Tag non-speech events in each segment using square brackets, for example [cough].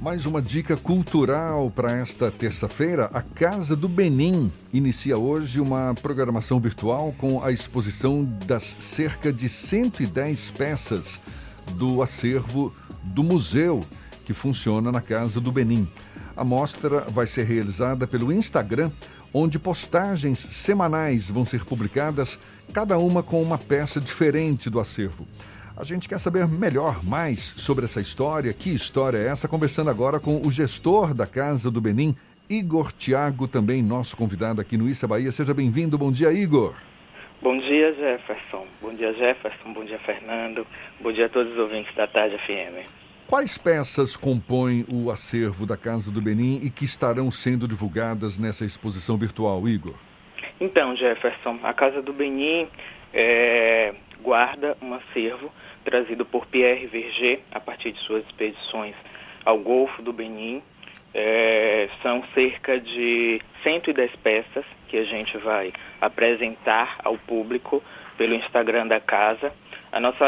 Mais uma dica cultural para esta terça-feira. A Casa do Benin inicia hoje uma programação virtual com a exposição das cerca de 110 peças do acervo do museu que funciona na Casa do Benin. A mostra vai ser realizada pelo Instagram, onde postagens semanais vão ser publicadas, cada uma com uma peça diferente do acervo. A gente quer saber melhor, mais sobre essa história. Que história é essa? Conversando agora com o gestor da Casa do Benin, Igor Tiago, também nosso convidado aqui no Issa Bahia. Seja bem-vindo. Bom dia, Igor. Bom dia, Jefferson. Bom dia, Jefferson. Bom dia, Fernando. Bom dia a todos os ouvintes da Tarde FM. Quais peças compõem o acervo da Casa do Benin e que estarão sendo divulgadas nessa exposição virtual, Igor? Então, Jefferson, a Casa do Benin é, guarda um acervo trazido por Pierre Verger a partir de suas expedições ao Golfo do Benin. É, são cerca de 110 peças que a gente vai apresentar ao público pelo Instagram da casa. A nossa,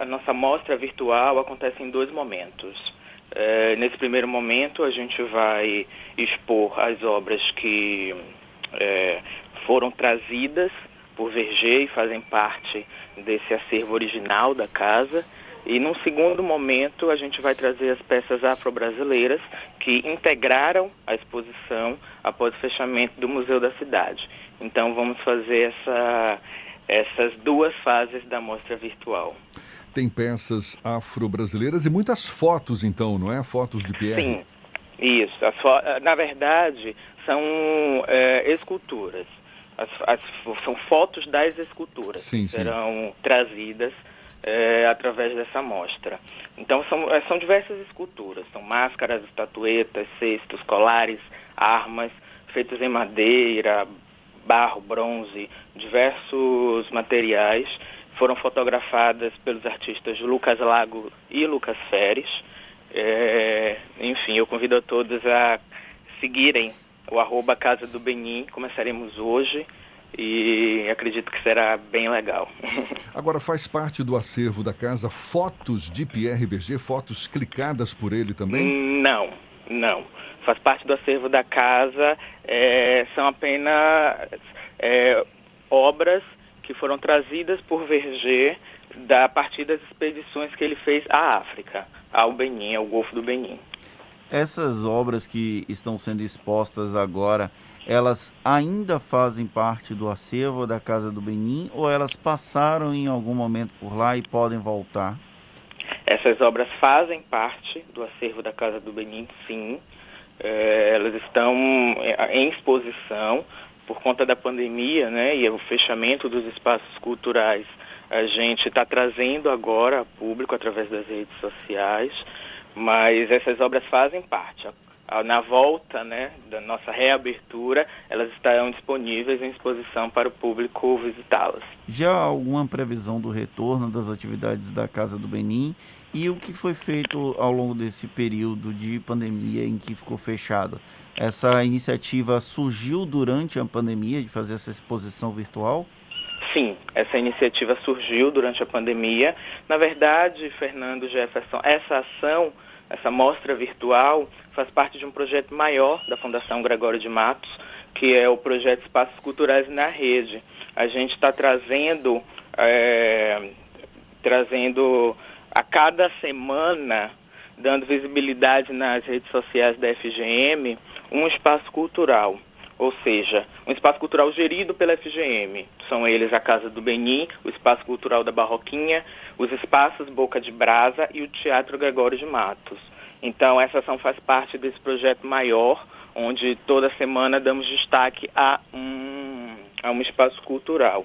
a nossa mostra virtual acontece em dois momentos. É, nesse primeiro momento, a gente vai expor as obras que é, foram trazidas por Verger e fazem parte desse acervo original da casa. E num segundo momento a gente vai trazer as peças afro-brasileiras que integraram a exposição após o fechamento do Museu da Cidade. Então vamos fazer essa, essas duas fases da mostra virtual. Tem peças afro-brasileiras e muitas fotos então, não é? Fotos de Pierre. Sim, isso. na verdade, são é, esculturas. As, as, são fotos das esculturas sim, que serão trazidas é, através dessa mostra. Então são, é, são diversas esculturas, são máscaras, estatuetas, cestos, colares, armas, feitas em madeira, barro, bronze, diversos materiais. Foram fotografadas pelos artistas Lucas Lago e Lucas Feres. É, enfim, eu convido a todos a seguirem o arroba Casa do Benin. Começaremos hoje e acredito que será bem legal. [laughs] Agora, faz parte do acervo da casa fotos de Pierre Verger, fotos clicadas por ele também? Não, não. Faz parte do acervo da casa, é, são apenas é, obras que foram trazidas por Verger da, a partir das expedições que ele fez à África, ao Benin, ao Golfo do Benin. Essas obras que estão sendo expostas agora, elas ainda fazem parte do acervo da Casa do Benin ou elas passaram em algum momento por lá e podem voltar? Essas obras fazem parte do acervo da Casa do Benin, sim. É, elas estão em exposição por conta da pandemia, né, e o fechamento dos espaços culturais. A gente está trazendo agora a público através das redes sociais mas essas obras fazem parte. Na volta né, da nossa reabertura, elas estarão disponíveis em exposição para o público visitá-las. Já há alguma previsão do retorno das atividades da Casa do Benin e o que foi feito ao longo desse período de pandemia em que ficou fechado? Essa iniciativa surgiu durante a pandemia de fazer essa exposição virtual? Sim, essa iniciativa surgiu durante a pandemia. Na verdade, Fernando Jefferson, essa ação essa mostra virtual faz parte de um projeto maior da Fundação Gregório de Matos, que é o projeto Espaços Culturais na Rede. A gente está trazendo, é, trazendo a cada semana, dando visibilidade nas redes sociais da FGM, um espaço cultural ou seja, um espaço cultural gerido pela FGM. São eles a Casa do Benin, o Espaço Cultural da Barroquinha, os espaços Boca de Brasa e o Teatro Gregório de Matos. Então, essa ação faz parte desse projeto maior, onde toda semana damos destaque a um, a um espaço cultural.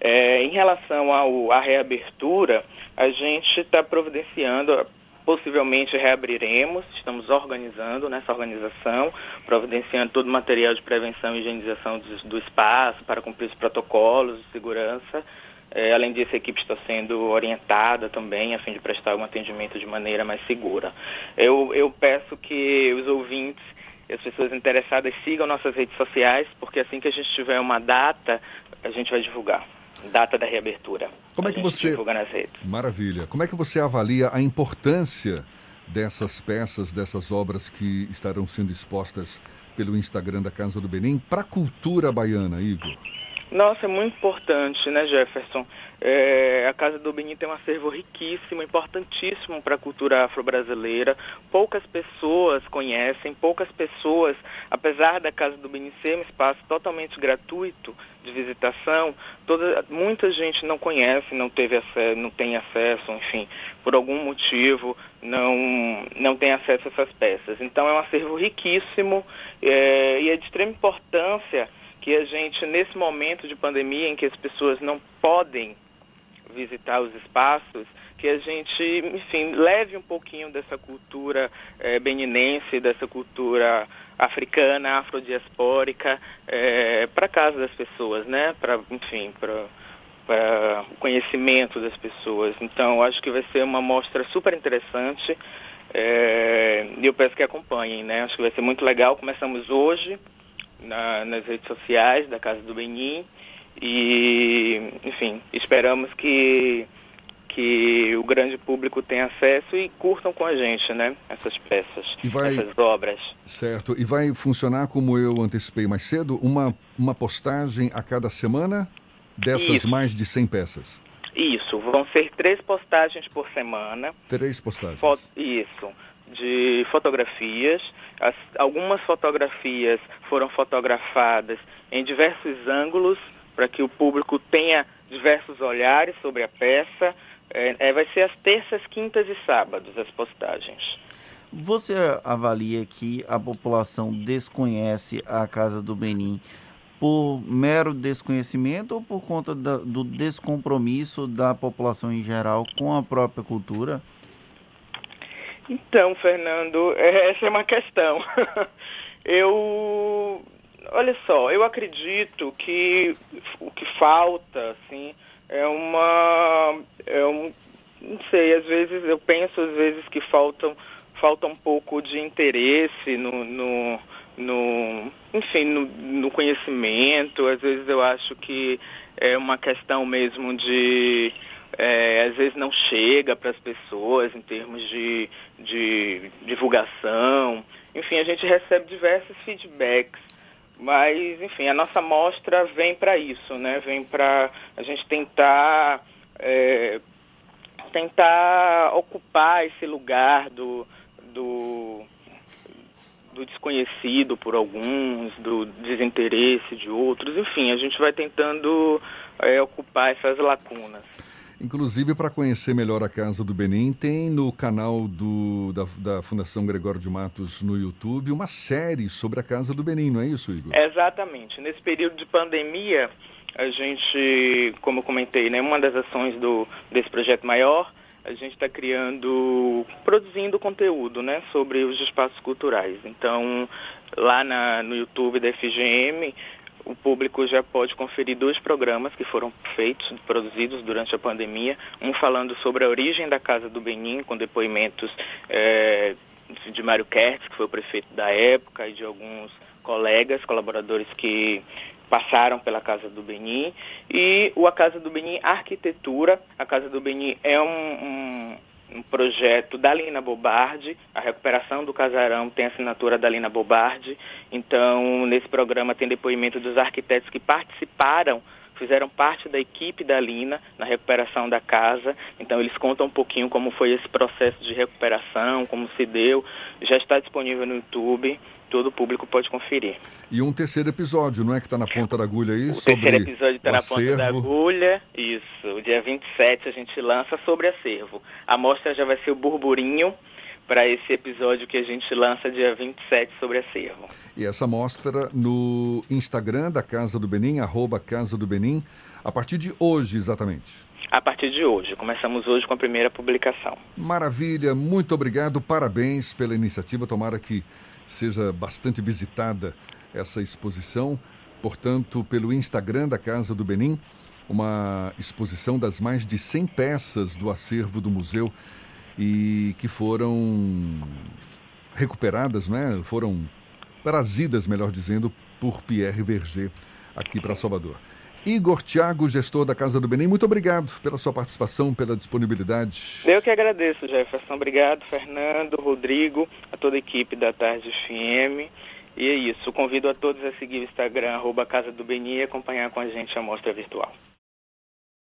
É, em relação ao, à reabertura, a gente está providenciando Possivelmente reabriremos, estamos organizando nessa organização, providenciando todo o material de prevenção e higienização do, do espaço para cumprir os protocolos de segurança. É, além disso, a equipe está sendo orientada também a fim de prestar um atendimento de maneira mais segura. Eu, eu peço que os ouvintes as pessoas interessadas sigam nossas redes sociais, porque assim que a gente tiver uma data, a gente vai divulgar data da reabertura. Como é que você. Maravilha. Como é que você avalia a importância dessas peças, dessas obras que estarão sendo expostas pelo Instagram da Casa do Benin para a cultura baiana, Igor? Nossa, é muito importante, né, Jefferson? É, a Casa do Benin tem um acervo riquíssimo, importantíssimo para a cultura afro-brasileira. Poucas pessoas conhecem, poucas pessoas, apesar da Casa do Benin ser um espaço totalmente gratuito de visitação, toda, muita gente não conhece, não teve acesso, não tem acesso, enfim, por algum motivo não, não tem acesso a essas peças. Então é um acervo riquíssimo é, e é de extrema importância que a gente, nesse momento de pandemia em que as pessoas não podem visitar os espaços, que a gente, enfim, leve um pouquinho dessa cultura é, beninense, dessa cultura africana, afrodiaspórica, é, para casa das pessoas, né? Para, enfim, para o conhecimento das pessoas. Então, acho que vai ser uma mostra super interessante é, e eu peço que acompanhem, né? Acho que vai ser muito legal. Começamos hoje, na, nas redes sociais da Casa do Benin e, enfim, esperamos que que o grande público tenha acesso e curtam com a gente, né, essas peças, vai, essas obras. Certo. E vai funcionar como eu antecipei mais cedo, uma uma postagem a cada semana dessas Isso. mais de 100 peças. Isso, vão ser três postagens por semana. Três postagens. Isso de fotografias. As, algumas fotografias foram fotografadas em diversos ângulos para que o público tenha diversos olhares sobre a peça. É, é, vai ser às terças, quintas e sábados as postagens. Você avalia que a população desconhece a Casa do Benin por mero desconhecimento ou por conta da, do descompromisso da população em geral com a própria cultura? Então, Fernando, [laughs] essa é uma questão. [laughs] eu, olha só, eu acredito que o que falta, assim, é uma, é um, não sei, às vezes eu penso às vezes que faltam, falta um pouco de interesse no, no, no enfim, no, no conhecimento. Às vezes eu acho que é uma questão mesmo de é, às vezes não chega para as pessoas em termos de, de divulgação. Enfim, a gente recebe diversos feedbacks. Mas, enfim, a nossa mostra vem para isso, né? Vem para a gente tentar, é, tentar ocupar esse lugar do, do, do desconhecido por alguns, do desinteresse de outros. Enfim, a gente vai tentando é, ocupar essas lacunas. Inclusive, para conhecer melhor a Casa do Benin, tem no canal do, da, da, Fundação Gregório de Matos no YouTube uma série sobre a Casa do Benin, não é isso, Igor? Exatamente. Nesse período de pandemia, a gente, como eu comentei, né, uma das ações do, desse projeto maior, a gente está criando, produzindo conteúdo né, sobre os espaços culturais. Então, lá na, no YouTube da FGM, o público já pode conferir dois programas que foram feitos, produzidos durante a pandemia. Um falando sobre a origem da Casa do Benin, com depoimentos é, de Mário Kertz, que foi o prefeito da época, e de alguns colegas, colaboradores que passaram pela Casa do Benin. E o A Casa do Benin Arquitetura. A Casa do Benin é um, um um projeto da Lina Bobardi, a recuperação do casarão tem assinatura da Lina Bobardi, então nesse programa tem depoimento dos arquitetos que participaram, fizeram parte da equipe da Lina na recuperação da casa, então eles contam um pouquinho como foi esse processo de recuperação, como se deu, já está disponível no YouTube, todo o público pode conferir. E um terceiro episódio, não é que está na ponta da agulha aí? O terceiro episódio está na acervo. ponta da agulha, isso. O dia 27 a gente lança sobre acervo. A mostra já vai ser o burburinho para esse episódio que a gente lança dia 27 sobre acervo. E essa mostra no Instagram da Casa do Benin, arroba Casa do Benin, a partir de hoje exatamente. A partir de hoje. Começamos hoje com a primeira publicação. Maravilha, muito obrigado, parabéns pela iniciativa. Tomara que seja bastante visitada essa exposição. Portanto, pelo Instagram da Casa do Benin, uma exposição das mais de 100 peças do acervo do museu e que foram recuperadas, né? foram trazidas, melhor dizendo, por Pierre Verger aqui para Salvador. Igor Tiago, gestor da Casa do Benem, muito obrigado pela sua participação, pela disponibilidade. Eu que agradeço, Jefferson. Obrigado, Fernando, Rodrigo, a toda a equipe da Tarde FM. E é isso. Convido a todos a seguir o Instagram, arroba Casa do e acompanhar com a gente a mostra virtual.